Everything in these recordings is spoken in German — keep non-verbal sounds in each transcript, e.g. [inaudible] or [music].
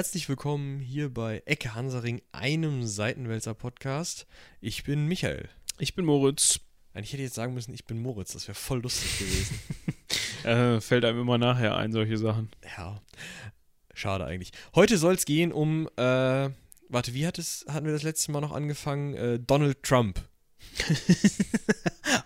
herzlich willkommen hier bei Ecke Hansaring, einem Seitenwälzer Podcast. Ich bin Michael. Ich bin Moritz. Eigentlich hätte ich jetzt sagen müssen, ich bin Moritz, das wäre voll lustig gewesen. [laughs] äh, fällt einem immer nachher ein, solche Sachen. Ja, schade eigentlich. Heute soll es gehen um, äh, warte, wie hat es, hatten wir das letzte Mal noch angefangen? Äh, Donald Trump. [laughs]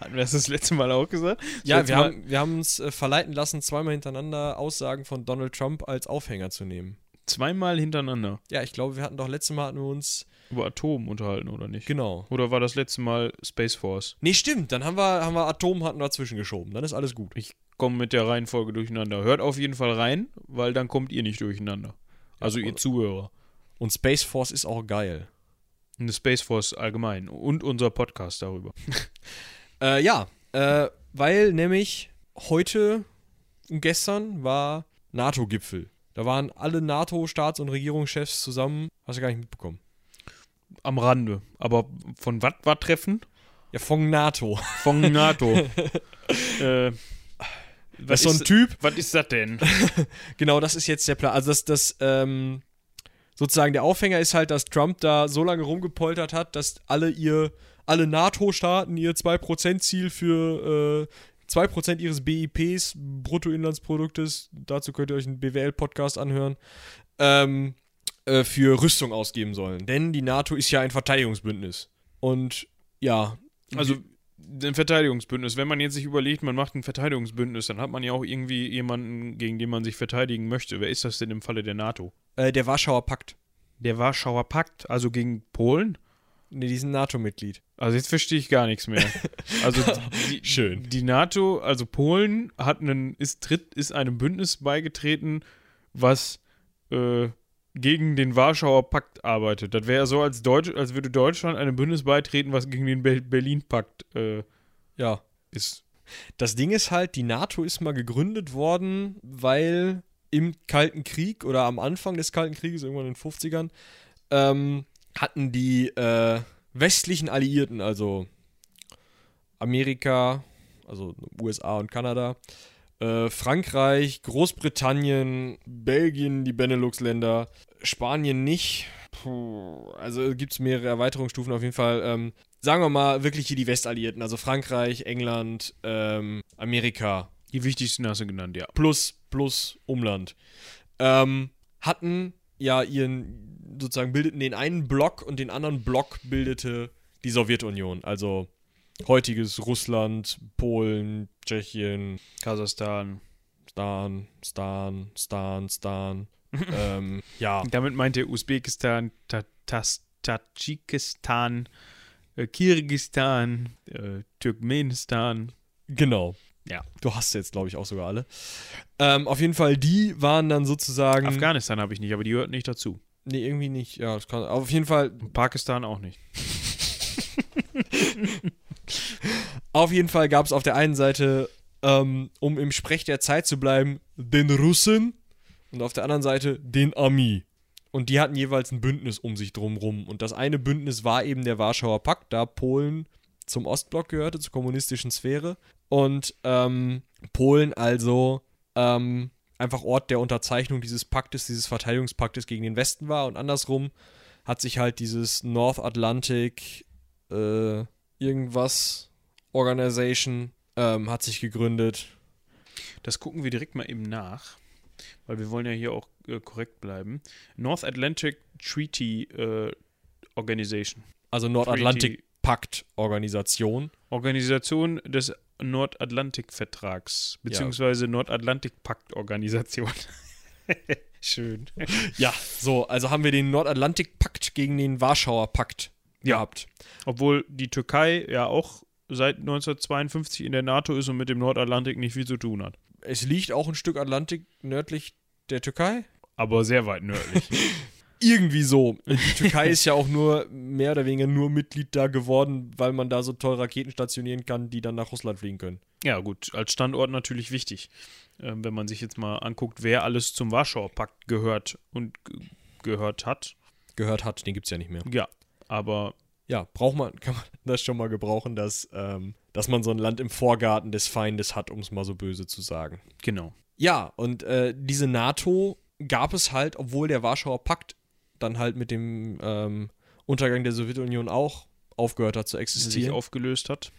Hatten wir das das letzte Mal auch gesagt? Das ja, wir haben, wir haben uns äh, verleiten lassen, zweimal hintereinander Aussagen von Donald Trump als Aufhänger zu nehmen. Zweimal hintereinander? Ja, ich glaube, wir hatten doch letztes Mal hatten wir uns über Atom unterhalten, oder nicht? Genau. Oder war das letzte Mal Space Force? Nee, stimmt. Dann haben wir, haben wir Atom hatten dazwischen geschoben. Dann ist alles gut. Ich komme mit der Reihenfolge durcheinander. Hört auf jeden Fall rein, weil dann kommt ihr nicht durcheinander. Also ja, ihr Zuhörer. Und Space Force ist auch geil. Eine Space Force allgemein. Und unser Podcast darüber. [laughs] äh, ja, äh, weil nämlich heute und gestern war NATO-Gipfel. Da waren alle NATO-Staats- und Regierungschefs zusammen. Hast du gar nicht mitbekommen. Am Rande. Aber von was war Treffen? Ja, von NATO. Von NATO. [laughs] äh, was ist so ein Typ. Was ist das denn? [laughs] genau, das ist jetzt der Plan. Also, das, das, ähm, sozusagen der Aufhänger ist halt, dass Trump da so lange rumgepoltert hat, dass alle ihr, alle NATO-Staaten ihr 2%-Ziel für äh, 2% ihres BIPs, Bruttoinlandsproduktes, dazu könnt ihr euch einen BWL-Podcast anhören, ähm, äh, für Rüstung ausgeben sollen. Denn die NATO ist ja ein Verteidigungsbündnis. Und ja. Also ein Verteidigungsbündnis. Wenn man jetzt sich überlegt, man macht ein Verteidigungsbündnis, dann hat man ja auch irgendwie jemanden, gegen den man sich verteidigen möchte. Wer ist das denn im Falle der NATO? Äh, der Warschauer Pakt. Der Warschauer Pakt, also gegen Polen? Ne, die sind NATO-Mitglied. Also jetzt verstehe ich gar nichts mehr. [laughs] Also die, schön. Die NATO, also Polen hat einen, ist, tritt, ist einem Bündnis beigetreten, was äh, gegen den Warschauer Pakt arbeitet. Das wäre so, als, Deutsch, als würde Deutschland einem Bündnis beitreten, was gegen den Be Berlin-Pakt äh, ja. ist. Das Ding ist halt, die NATO ist mal gegründet worden, weil im Kalten Krieg oder am Anfang des Kalten Krieges, irgendwann in den 50ern, ähm, hatten die äh, westlichen Alliierten, also Amerika, also USA und Kanada, äh, Frankreich, Großbritannien, Belgien, die Benelux-Länder, Spanien nicht. Puh, also gibt es mehrere Erweiterungsstufen auf jeden Fall. Ähm, sagen wir mal wirklich hier die Westalliierten, also Frankreich, England, ähm, Amerika. Die wichtigsten hast du genannt, ja. Plus, plus Umland. Ähm, hatten ja ihren, sozusagen bildeten den einen Block und den anderen Block bildete die Sowjetunion. Also heutiges Russland, Polen, Tschechien, Kasachstan, Stan, Stan, Stan, Stan. [laughs] ähm, ja. Damit meint er Usbekistan, Tadschikistan, äh, Kirgistan, äh, Turkmenistan. Genau. Ja. Du hast jetzt, glaube ich, auch sogar alle. Ähm, auf jeden Fall, die waren dann sozusagen. Afghanistan habe ich nicht, aber die gehört nicht dazu. Nee, irgendwie nicht. Ja, das kann. Auf jeden Fall. Pakistan auch nicht. [laughs] Auf jeden Fall gab es auf der einen Seite, ähm, um im Sprech der Zeit zu bleiben, den Russen und auf der anderen Seite den Ami. Und die hatten jeweils ein Bündnis um sich drumrum. Und das eine Bündnis war eben der Warschauer Pakt, da Polen zum Ostblock gehörte, zur kommunistischen Sphäre. Und ähm, Polen also ähm, einfach Ort der Unterzeichnung dieses Paktes, dieses Verteidigungspaktes gegen den Westen war. Und andersrum hat sich halt dieses North Atlantic äh, irgendwas Organization ähm, hat sich gegründet. Das gucken wir direkt mal eben nach, weil wir wollen ja hier auch äh, korrekt bleiben. North Atlantic Treaty äh, Organization. Also Nordatlantik Pakt Organisation. Organisation des Nordatlantik-Vertrags, beziehungsweise ja. Nordatlantik-Pakt-Organisation. [laughs] Schön. Ja, so, also haben wir den Nordatlantik-Pakt gegen den Warschauer Pakt ja. gehabt. Obwohl die Türkei ja auch seit 1952 in der NATO ist und mit dem Nordatlantik nicht viel zu tun hat. Es liegt auch ein Stück Atlantik nördlich der Türkei. Aber sehr weit nördlich. [laughs] Irgendwie so. [laughs] Die Türkei ist ja auch nur mehr oder weniger nur Mitglied da geworden, weil man da so toll Raketen stationieren kann, die dann nach Russland fliegen können. Ja, gut, als Standort natürlich wichtig. Äh, wenn man sich jetzt mal anguckt, wer alles zum Warschauer Pakt gehört und gehört hat. Gehört hat, den gibt es ja nicht mehr. Ja, aber ja, braucht man, [laughs] kann man das schon mal gebrauchen, dass, ähm, dass man so ein Land im Vorgarten des Feindes hat, um es mal so böse zu sagen. Genau. Ja, und äh, diese NATO gab es halt, obwohl der Warschauer Pakt dann halt mit dem ähm, Untergang der Sowjetunion auch aufgehört hat zu sich existieren, aufgelöst hat.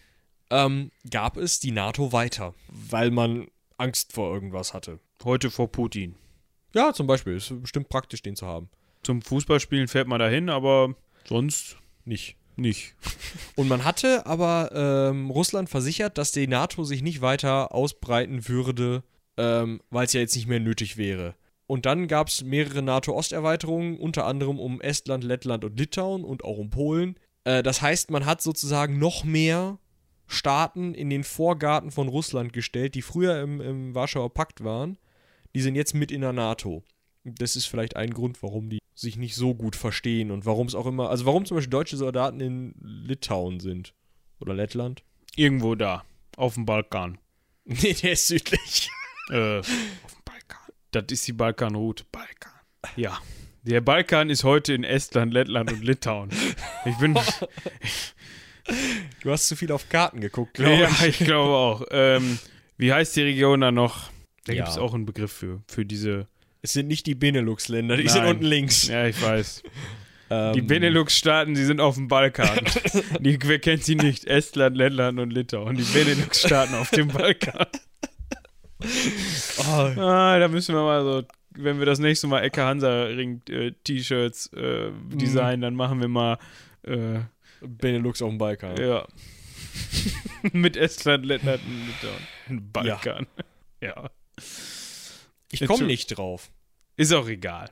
ähm, gab es die NATO weiter, weil man Angst vor irgendwas hatte. Heute vor Putin. Ja, zum Beispiel. Ist bestimmt praktisch, den zu haben. Zum Fußballspielen fährt man dahin, aber sonst Nicht. nicht. [laughs] Und man hatte aber ähm, Russland versichert, dass die NATO sich nicht weiter ausbreiten würde, ähm, weil es ja jetzt nicht mehr nötig wäre. Und dann gab es mehrere NATO-Osterweiterungen, unter anderem um Estland, Lettland und Litauen und auch um Polen. Äh, das heißt, man hat sozusagen noch mehr Staaten in den Vorgarten von Russland gestellt, die früher im, im Warschauer Pakt waren. Die sind jetzt mit in der NATO. Das ist vielleicht ein Grund, warum die sich nicht so gut verstehen und warum es auch immer, also warum zum Beispiel deutsche Soldaten in Litauen sind. Oder Lettland. Irgendwo da. Auf dem Balkan. [laughs] Nee, der ist südlich. Äh. Das ist die Balkanroute. Balkan. Ja. Der Balkan ist heute in Estland, Lettland und Litauen. Ich bin. Du hast zu viel auf Karten geguckt, glaube ja, ich. ich glaube auch. Ähm, wie heißt die Region da noch? Da Ja. gibt es auch einen Begriff für, für diese. Es sind nicht die Benelux-Länder, die sind Nein. unten links. Ja, ich weiß. Ähm, Die Benelux-Staaten, die sind auf dem Balkan. [laughs] die, wer kennt sie nicht? Estland, Lettland und Litauen. Die Benelux-Staaten auf dem Balkan. [laughs] Oh, Ah, da müssen wir mal so, wenn wir das nächste Mal Ecke Hansa-Ring-T-Shirts äh, designen, dann machen wir mal, äh, Benelux auf dem Balkan. ja. [laughs] Mit Estland, Lettland und Litauen. Balkan. Ja. Ich Jetzt komme nicht drauf. Ist auch egal.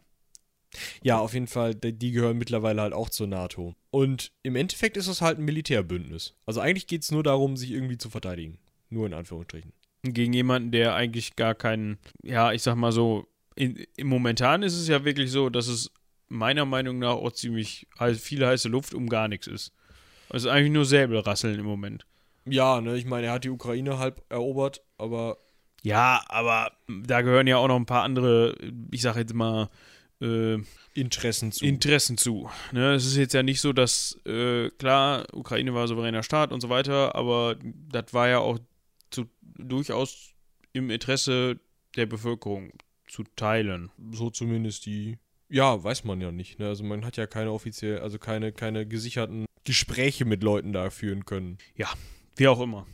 Ja, auf jeden Fall, die die gehören mittlerweile halt auch zur NATO. Und im Endeffekt ist es halt ein Militärbündnis. Also eigentlich geht es nur darum, sich irgendwie zu verteidigen. Nur in Anführungsstrichen. Gegen jemanden, der eigentlich gar keinen, ja, ich sag mal so, in, Momentan ist es ja wirklich so, dass es meiner Meinung nach auch ziemlich heiß, viel heiße Luft um gar nichts ist. Also eigentlich nur Säbelrasseln im Moment. Ja, ne, ich meine, er hat die Ukraine halb erobert, aber Ja, aber da gehören ja auch noch ein paar andere, ich sag jetzt mal, äh, Interessen zu. Interessen zu. Ne, es ist jetzt ja nicht so, dass, äh, klar, Ukraine war souveräner Staat und so weiter, aber das war ja auch zu, durchaus im Interesse der Bevölkerung zu teilen. so zumindest die. Ja, weiß man ja nicht. Ne? Also man hat ja keine offiziell, also keine, keine gesicherten Gespräche mit Leuten da führen können. Wie auch immer.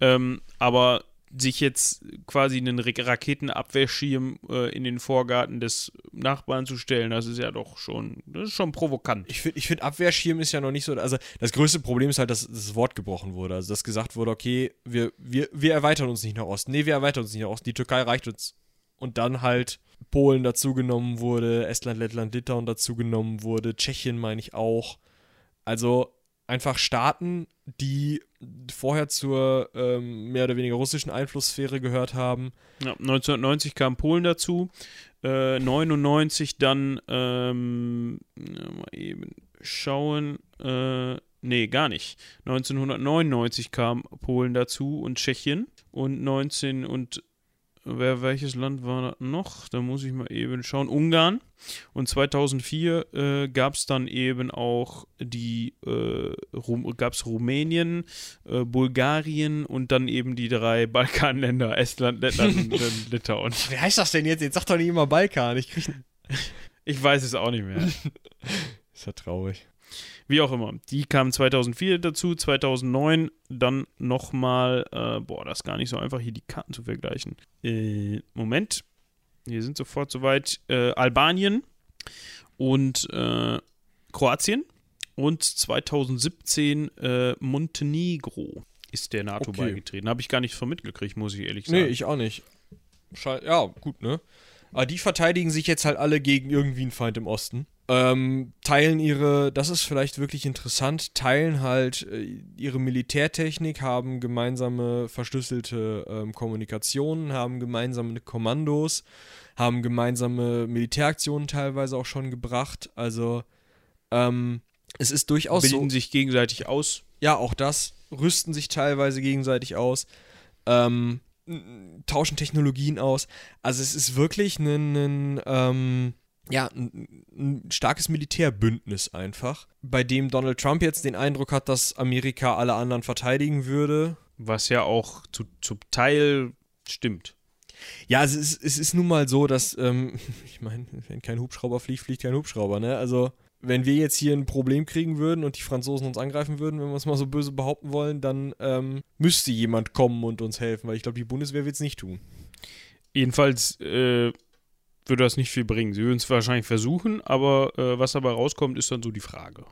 Ähm, aber sich jetzt quasi einen Ra- Raketenabwehrschirm äh, in den Vorgarten des Nachbarn zu stellen, das ist ja doch schon, das ist schon provokant. Ich finde, ich find, Abwehrschirm ist ja noch nicht so. Also, das größte Problem ist halt, dass das Wort gebrochen wurde. Also, dass gesagt wurde, okay, wir, wir, wir erweitern uns nicht nach Osten. Nee, wir erweitern uns nicht nach Osten. Die Türkei reicht uns. Und dann halt Polen dazugenommen wurde, Estland, Lettland, Litauen dazugenommen wurde, Tschechien meine ich auch. Also, einfach Staaten, die vorher zur ähm, mehr oder weniger russischen Einflusssphäre gehört haben. Ja, 1990 kam Polen dazu, äh, 99 dann, ähm, mal eben schauen, äh, nee, gar nicht. 1999 kam Polen dazu und Tschechien und 19 und wer, welches Land war das noch? Da muss ich mal eben schauen. Ungarn. Und 2004 äh, gab es dann eben auch die, äh, Rum, gab es Rumänien, äh, Bulgarien und dann eben die drei [laughs] Balkanländer, Estland, Lettland und äh, [laughs] Litauen. Wie heißt das denn jetzt? Jetzt sag doch nicht immer Balkan. Ich krieg. Ich weiß es auch nicht mehr. [laughs] Ist ja traurig. Wie auch immer. Die kamen 2004 dazu, 2009 dann nochmal, äh, boah, das ist gar nicht so einfach, hier die Karten zu vergleichen. Äh, Moment. Wir sind sofort soweit. Äh, Albanien und äh, Kroatien. Und 2017 äh, Montenegro ist der NATO Okay. beigetreten. Habe ich gar nicht von mitgekriegt, muss ich ehrlich sagen. Nee, ich auch nicht. Schei ja, gut, ne? Aber die verteidigen sich jetzt halt alle gegen irgendwie einen Feind im Osten. Ähm, teilen ihre, das ist vielleicht wirklich interessant, teilen halt äh, ihre Militärtechnik, haben gemeinsame verschlüsselte ähm, Kommunikationen, haben gemeinsame Kommandos, haben gemeinsame Militäraktionen teilweise auch schon gebracht. Also, ähm, es ist durchaus so. Bilden sich gegenseitig aus. Ja, auch das. Rüsten sich teilweise gegenseitig aus. Ähm, tauschen Technologien aus. Also es ist wirklich ein, ein, ähm, ja, ein, ein starkes Militärbündnis einfach, bei dem Donald Trump jetzt den Eindruck hat, dass Amerika alle anderen verteidigen würde. Was ja auch zu, zum Teil stimmt. Ja, es, ist- es ist nun mal so, dass, ähm, [laughs] ich meine, wenn kein Hubschrauber fliegt, fliegt kein Hubschrauber, ne? Also, wenn wir jetzt hier ein Problem kriegen würden und die Franzosen uns angreifen würden, wenn wir es mal so böse behaupten wollen, dann ähm, müsste jemand kommen und uns helfen, weil ich glaube, die Bundeswehr wird es nicht tun. Jedenfalls äh, würde das nicht viel bringen. Sie würden es wahrscheinlich versuchen, aber äh, was dabei rauskommt, ist dann so die Frage.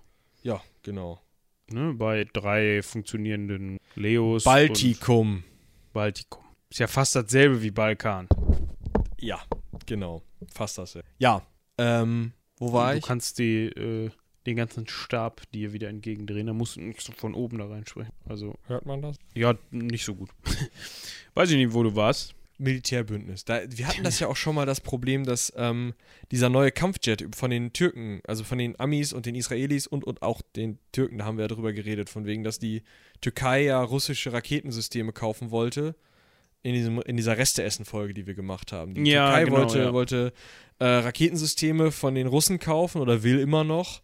Ja, genau. Ne? Bei drei funktionierenden Leos. Baltikum. Baltikum. Ist ja fast dasselbe wie Balkan. Ja, genau. Fast das. Ja, ja ähm, wo war du ich? kannst die, äh, den ganzen Stab dir wieder entgegendrehen. Da musst du nicht so von oben da reinsprechen. Also, Hört man das? ja, nicht so gut. [laughs] Weiß ich nicht, wo du warst. Militärbündnis. Da, wir hatten das ja auch schon mal das Problem, dass ähm, dieser neue Kampfjet von den Türken, also von den Amis und den Israelis und, und auch den Türken, da haben wir ja drüber geredet, von wegen, dass die Türkei ja russische Raketensysteme kaufen wollte. In, diesem, in dieser Reste-Essen-Folge, die wir gemacht haben. Die Ja, Türkei genau, wollte, ja. wollte äh, Raketensysteme von den Russen kaufen oder will immer noch.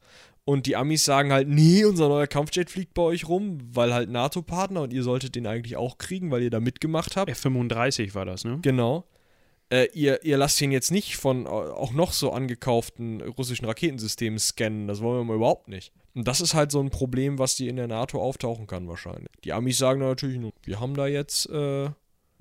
Und die Amis sagen halt, nee, unser neuer Kampfjet fliegt bei euch rum, weil halt NATO-Partner und ihr solltet den eigentlich auch kriegen, weil ihr da mitgemacht habt. F35 war das, ne? Genau. Äh, ihr, ihr lasst ihn jetzt nicht von auch noch so angekauften russischen Raketensystemen scannen. Das wollen wir mal überhaupt nicht. Und das ist halt so ein Problem, was die in der NATO auftauchen kann wahrscheinlich. Die Amis sagen da natürlich, nur, wir haben da jetzt äh,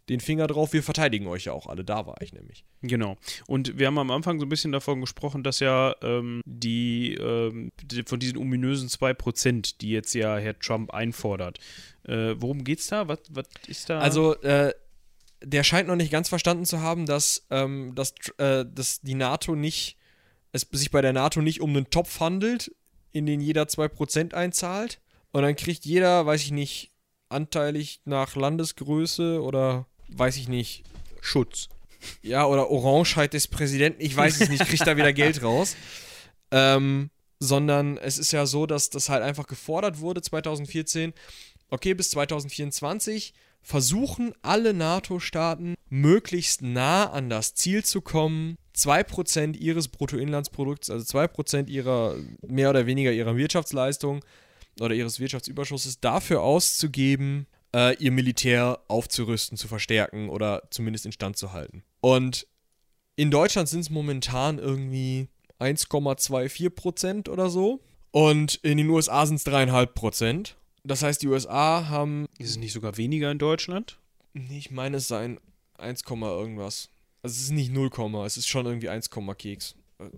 den Finger drauf, wir verteidigen euch ja auch alle. Da war ich nämlich. Genau. Und wir haben am Anfang so ein bisschen davon gesprochen, dass ja ähm, die, ähm, die von diesen ominösen 2%, die jetzt ja Herr Trump einfordert. Äh, worum geht's da? Was, was ist da? Also, äh, der scheint noch nicht ganz verstanden zu haben, dass, ähm, dass, äh, dass die NATO nicht, es sich bei der NATO nicht um einen Topf handelt, in den jeder 2% einzahlt. Und dann kriegt jeder, weiß ich nicht, anteilig nach Landesgröße oder weiß ich nicht, Schutz. ja, oder Orangeheit des Präsidenten, ich weiß es nicht, kriegt da wieder Geld raus. Ähm, sondern es ist ja so, dass das halt einfach gefordert wurde 2014. Okay, bis 2024 versuchen alle NATO-Staaten möglichst nah an das Ziel zu kommen, 2% ihres Bruttoinlandsprodukts, also 2% ihrer mehr oder weniger ihrer Wirtschaftsleistung oder ihres Wirtschaftsüberschusses dafür auszugeben, äh, ihr Militär aufzurüsten, zu verstärken oder zumindest instand zu halten. Und in Deutschland sind es momentan irgendwie 1,24 Prozent oder so. Und in den USA sind es 3,5 Prozent. Das heißt, die USA haben, Ist es nicht sogar weniger in Deutschland? nee, ich meine, es seien 1, irgendwas. Also es ist nicht 0, es ist schon irgendwie 1, Keks.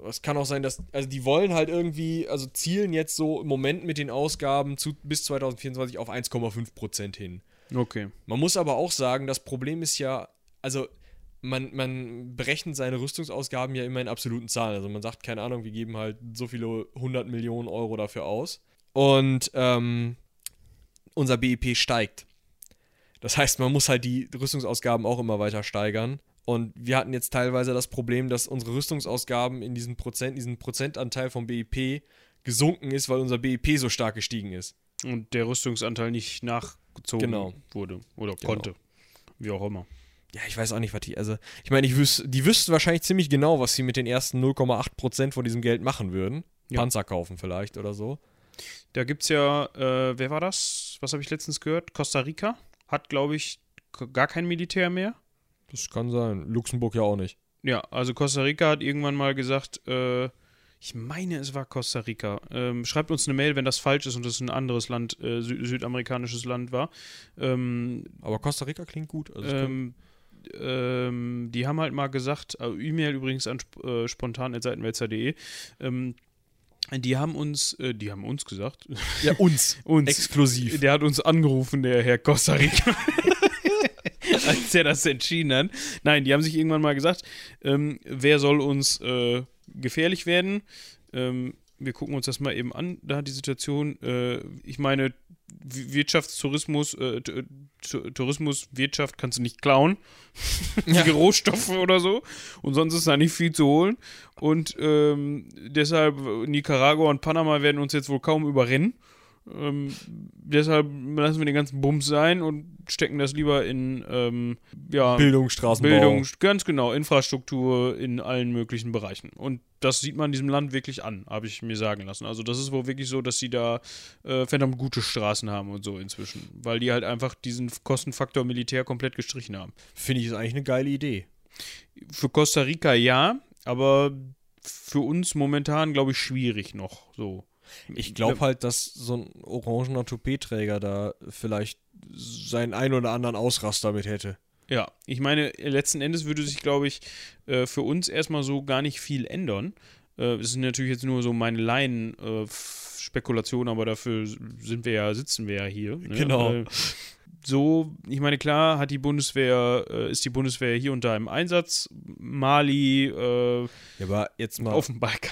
Es kann auch sein, dass, also die wollen halt irgendwie, also zielen jetzt so im Moment mit den Ausgaben zu, bis 2024 auf 1,5 Prozent hin. Okay. Man muss aber auch sagen, das Problem ist ja, also man, man berechnet seine Rüstungsausgaben ja immer in absoluten Zahlen. Also man sagt, keine Ahnung, wir geben halt so viele 100 Millionen Euro dafür aus. Und ähm, unser BIP steigt. Das heißt, man muss halt die Rüstungsausgaben auch immer weiter steigern. Und wir hatten jetzt teilweise das Problem, dass unsere Rüstungsausgaben in diesen Prozent, diesen Prozentanteil vom BIP gesunken ist, weil unser BIP so stark gestiegen ist. Und der Rüstungsanteil nicht nachgezogen Genau. wurde oder Genau. konnte. Wie auch immer. Ja, ich weiß auch nicht, was die. Also, ich meine, ich wüs die wüssten wahrscheinlich ziemlich genau, was sie mit den ersten 0,8% von diesem Geld machen würden. Ja. Panzer kaufen vielleicht oder so. Da gibt es ja, äh, wer war das? Was habe ich letztens gehört? Costa Rica hat, glaube ich, gar kein Militär mehr. Das kann sein. Luxemburg ja auch nicht. Ja, also Costa Rica hat irgendwann mal gesagt, äh, ich meine, es war Costa Rica. Ähm, schreibt uns eine Mail, wenn das falsch ist und es ein anderes Land, äh, sü südamerikanisches Land war. Ähm, Aber Costa Rica klingt gut. Also, ähm, ähm, die haben halt mal gesagt, äh, E-Mail übrigens an sp äh, spontan.seitenwälzer.de, ähm, die haben uns, äh, die haben uns gesagt, ja, uns. [laughs] uns, Exklusiv. der hat uns angerufen, der Herr Costa Rica. [laughs] Als er das entschieden hat. Nein, die haben sich irgendwann mal gesagt, ähm, wer soll uns äh, gefährlich werden? Ähm, wir gucken uns das mal eben an, da die Situation. Äh, ich meine, Wirtschaftstourismus, äh, Tourismus, Wirtschaft kannst du nicht klauen. [laughs] Ja. Die Rohstoffe oder so. Und sonst ist da nicht viel zu holen. Und ähm, deshalb, äh, Nicaragua und Panama werden uns jetzt wohl kaum überrennen. Ähm, deshalb lassen wir den ganzen Bums sein und stecken das lieber in ähm, ja, Bildung, Straßenbau. Bildung, ganz genau, Infrastruktur in allen möglichen Bereichen. Und das sieht man diesem Land wirklich an, habe ich mir sagen lassen. Also das ist wohl wirklich so, dass sie da äh, verdammt gute Straßen haben und so inzwischen. Weil die halt einfach diesen Kostenfaktor Militär komplett gestrichen haben. Finde ich ist eigentlich eine geile Idee. Für Costa Rica ja, aber für uns momentan, glaube ich, schwierig noch. So. Ich glaube halt, dass so ein orangener Toupet-Träger da vielleicht seinen ein oder anderen Ausraster mit hätte. Ja, ich meine, letzten Endes würde sich, glaube ich, äh, für uns erstmal so gar nicht viel ändern. Äh, das ist natürlich jetzt nur so meine Laien-Spekulation, aber dafür sind wir ja, sitzen wir ja hier. Ne? Genau. Äh, so, ich meine, klar hat die Bundeswehr, äh, ist die Bundeswehr hier und da im Einsatz. Mali, äh, Ja, aber jetzt mal, auf dem Balkan.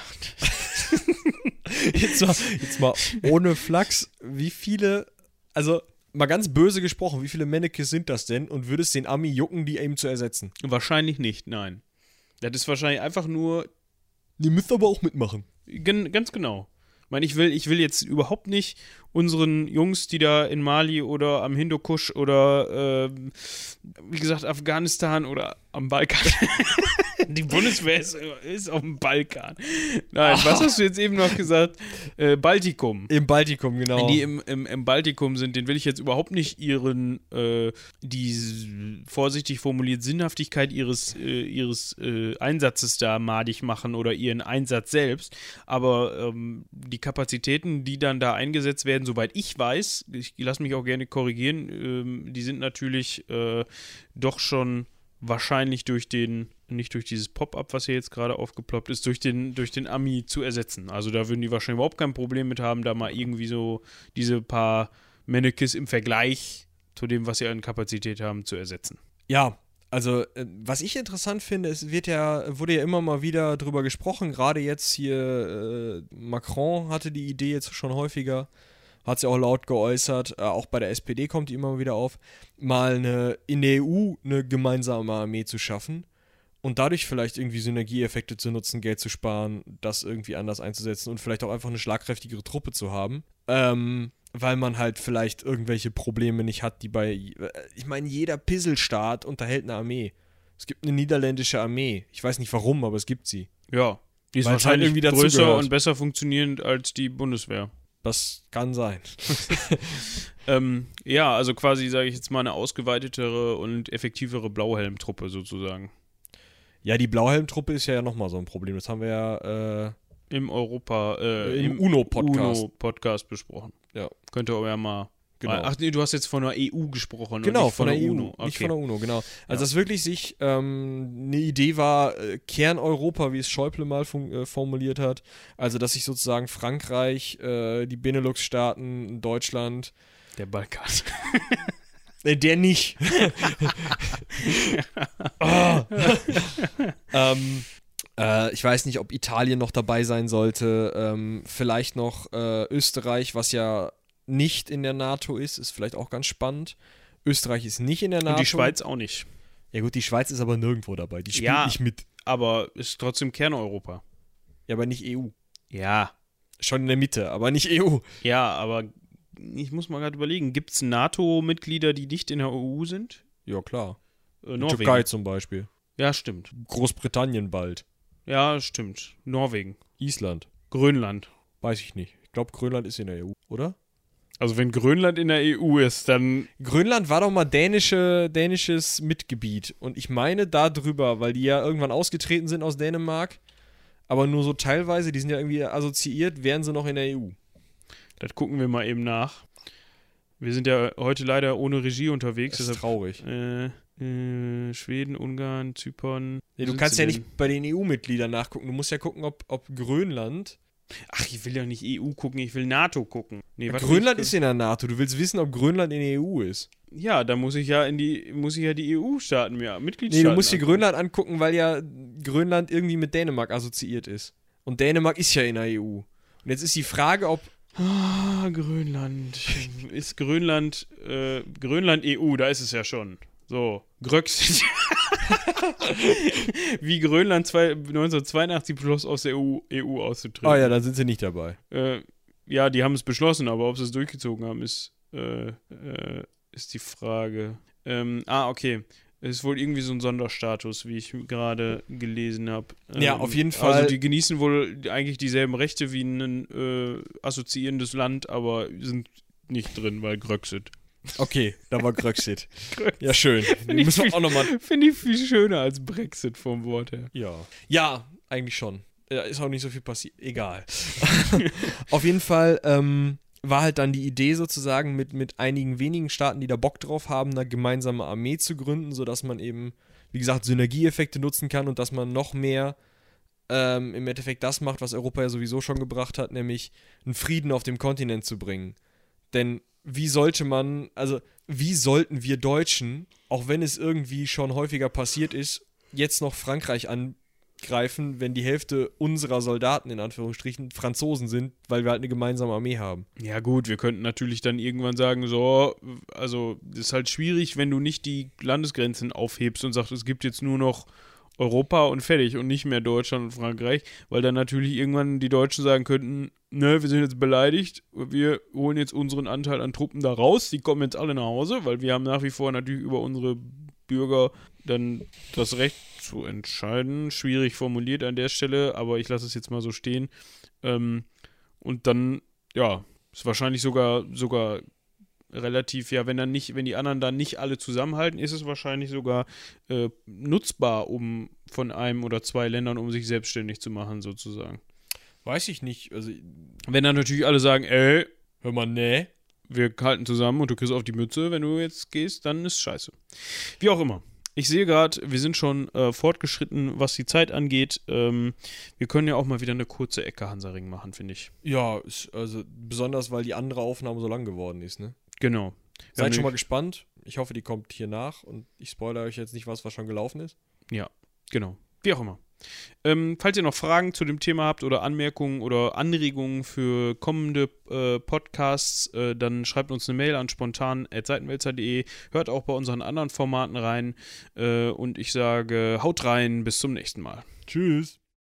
Jetzt mal, jetzt mal ohne Flachs, wie viele, also mal ganz böse gesprochen, wie viele Mannequins sind das denn und würde es den Ami jucken, die eben zu ersetzen? wahrscheinlich nicht, nein. Das ist wahrscheinlich einfach nur Die müsst aber auch mitmachen. Gen ganz genau. Ich meine, ich will, ich will jetzt überhaupt nicht unseren Jungs, die da in Mali oder am Hindukusch oder ähm, wie gesagt Afghanistan oder am Balkan. [laughs] die Bundeswehr ist, ist auf dem Balkan. Nein, was [laughs] hast du jetzt eben noch gesagt? Äh, Baltikum. Im Baltikum, genau. Die im, im, im Baltikum sind, den will ich jetzt überhaupt nicht ihren, äh, die vorsichtig formuliert Sinnhaftigkeit ihres, äh, ihres äh, Einsatzes da madig machen oder ihren Einsatz selbst. Aber ähm, die Kapazitäten, die dann da eingesetzt werden, soweit ich weiß, ich lasse mich auch gerne korrigieren, ähm, die sind natürlich äh, doch schon wahrscheinlich durch den, nicht durch dieses Pop-up, was hier jetzt gerade aufgeploppt ist, durch den, durch den Ami zu ersetzen. Also da würden die wahrscheinlich überhaupt kein Problem mit haben, da mal irgendwie so diese paar Mannequins im Vergleich zu dem, was sie an Kapazität haben, zu ersetzen. Ja, also äh, was ich interessant finde, es wird ja, wurde ja immer mal wieder drüber gesprochen, gerade jetzt hier äh, Macron hatte die Idee jetzt schon häufiger, hat sie auch laut geäußert, äh, auch bei der SPD kommt die immer wieder auf, mal eine, in der EU eine gemeinsame Armee zu schaffen und dadurch vielleicht irgendwie Synergieeffekte zu nutzen, Geld zu sparen, das irgendwie anders einzusetzen und vielleicht auch einfach eine schlagkräftigere Truppe zu haben. Ähm, weil man halt vielleicht irgendwelche Probleme nicht hat, die bei. Ich meine, jeder Pisselstaat unterhält eine Armee. Es gibt eine niederländische Armee. Ich weiß nicht warum, aber es gibt sie. Ja. Die ist Weil es halt wahrscheinlich irgendwie dazu größer und besser funktionierend als die Bundeswehr. Das kann sein. [laughs] Ähm, ja, also quasi, sage ich jetzt mal, eine ausgeweitetere und effektivere Blauhelmtruppe sozusagen. Ja, die Blauhelm-Truppe ist ja nochmal so ein Problem. Das haben wir ja äh, Im Europa, äh, im UNO-Podcast. UNO-Podcast besprochen. Ja. Könnt ihr aber ja mal. Genau. Ach nee, du hast jetzt von der EU gesprochen. Genau, nicht von, der EU, UNO. Okay. nicht von der UNO, genau. Also Ja. dass wirklich sich ähm, eine Idee war, äh, Kerneuropa, wie es Schäuble mal äh, formuliert hat, also dass sich sozusagen Frankreich, äh, die Benelux-Staaten, Deutschland, Der Balkan. [laughs] äh, der nicht. oh. [laughs] [laughs] ähm, äh, ich weiß nicht, ob Italien noch dabei sein sollte, ähm, vielleicht noch äh, Österreich, was ja nicht in der NATO ist, ist vielleicht auch ganz spannend. Österreich ist nicht in der NATO. Und die Schweiz auch nicht. Ja gut, die Schweiz ist aber nirgendwo dabei. Die spielt Ja. nicht mit. Aber ist trotzdem Kerneuropa. Ja, aber nicht EU. Ja. Schon in der Mitte, aber nicht EU. Ja, aber ich muss mal gerade überlegen, gibt es NATO-Mitglieder, die nicht in der EU sind? Ja, klar. Äh, Norwegen. Türkei zum Beispiel. Ja, stimmt. Großbritannien bald. Ja, stimmt. Norwegen. Island. Grönland. Weiß ich nicht. Ich glaube, Grönland ist in der EU, oder? Also wenn Grönland in der EU ist, dann Grönland war doch mal dänische, dänisches Mitgebiet. Und ich meine da drüber, weil die ja irgendwann ausgetreten sind aus Dänemark. Aber nur so teilweise, die sind ja irgendwie assoziiert, wären sie noch in der EU. Das gucken wir mal eben nach. Wir sind ja heute leider ohne Regie unterwegs. Das ist deshalb, traurig. äh, äh, Schweden, Ungarn, Zypern. Nee, du kannst ja denn? nicht bei den EU-Mitgliedern nachgucken. Du musst ja gucken, ob, ob Grönland. Ach, ich will ja nicht EU gucken, ich will NATO gucken. Nee, Grönland ist in der NATO. Du willst wissen, ob Grönland in der EU ist. Ja, da muss ich ja in die, muss ich ja die EU-Staaten Nee, Mitgliedstaaten. du musst dir. Grönland angucken, weil ja Grönland irgendwie mit Dänemark assoziiert ist. Und Dänemark ist ja in der EU. Und jetzt ist die Frage, ob. Ah, Grönland. Ist Grönland, äh, Grönland EU, da ist es ja schon. So, Gröx. [laughs] [laughs] Wie Grönland zwei, 1982 beschloss, aus der EU, EU auszutreten. Ah ja, dann sind sie nicht dabei. Äh, ja, die haben es beschlossen, aber ob sie es durchgezogen haben, ist, äh, äh, ist die Frage. Ähm, ah, okay. Es ist wohl irgendwie so ein Sonderstatus, wie ich gerade gelesen habe. Ja, auf jeden Fall. Also die genießen wohl eigentlich dieselben Rechte wie ein äh, assoziierendes Land, aber sind nicht drin, weil Gröxit. Okay, da war Gröxit. ja, schön. Den ich viel- auch nochmal. Finde ich viel schöner als Brexit vom Wort her. Ja. Ja, eigentlich schon. Ja, ist auch nicht so viel passiert. Egal. [laughs] Auf jeden Fall ähm, war halt dann die Idee sozusagen mit, mit einigen wenigen Staaten, die da Bock drauf haben, eine gemeinsame Armee zu gründen, sodass man eben, wie gesagt, Synergieeffekte nutzen kann und dass man noch mehr ähm, im Endeffekt das macht, was Europa ja sowieso schon gebracht hat, nämlich einen Frieden auf dem Kontinent zu bringen. Denn wie sollte man, also wie sollten wir Deutschen, auch wenn es irgendwie schon häufiger passiert ist, jetzt noch Frankreich angreifen, wenn die Hälfte unserer Soldaten in Anführungsstrichen Franzosen sind, weil wir halt eine gemeinsame Armee haben. Ja, gut, wir könnten natürlich dann irgendwann sagen, so, also, ist halt schwierig, wenn du nicht die Landesgrenzen aufhebst und sagst, es gibt jetzt nur noch Europa und fertig und nicht mehr Deutschland und Frankreich, weil dann natürlich irgendwann die Deutschen sagen könnten, ne, wir sind jetzt beleidigt, wir holen jetzt unseren Anteil an Truppen da raus, die kommen jetzt alle nach Hause, weil wir haben nach wie vor natürlich über unsere Bürger dann das Recht zu entscheiden. Schwierig formuliert an der Stelle, aber ich lasse es jetzt mal so stehen. Ähm, und dann, ja, ist wahrscheinlich sogar, sogar relativ, ja, wenn dann nicht, wenn die anderen dann nicht alle zusammenhalten, ist es wahrscheinlich sogar äh, nutzbar, um von einem oder zwei Ländern, um sich selbstständig zu machen, sozusagen. Weiß ich nicht. Also, Wenn dann natürlich alle sagen, ey, hör mal, nee. wir halten zusammen und du kriegst auf die Mütze, wenn du jetzt gehst, dann ist scheiße. Wie auch immer. Ich sehe gerade, wir sind schon äh, fortgeschritten, was die Zeit angeht. Ähm, wir können ja auch mal wieder eine kurze Ecke Hansaring machen, finde ich. Ja, also besonders, weil die andere Aufnahme so lang geworden ist, ne? Genau. Seid schon mal gespannt. Ich hoffe, die kommt hier nach und ich spoilere euch jetzt nicht was, was schon gelaufen ist. Ja, genau. Wie auch immer. Ähm, falls ihr noch Fragen zu dem Thema habt oder Anmerkungen oder Anregungen für kommende äh, Podcasts, äh, dann schreibt uns eine Mail an spontan.seitenwälzer.de. Hört auch bei unseren anderen Formaten rein. Äh, und ich sage, haut rein, bis zum nächsten Mal. Tschüss.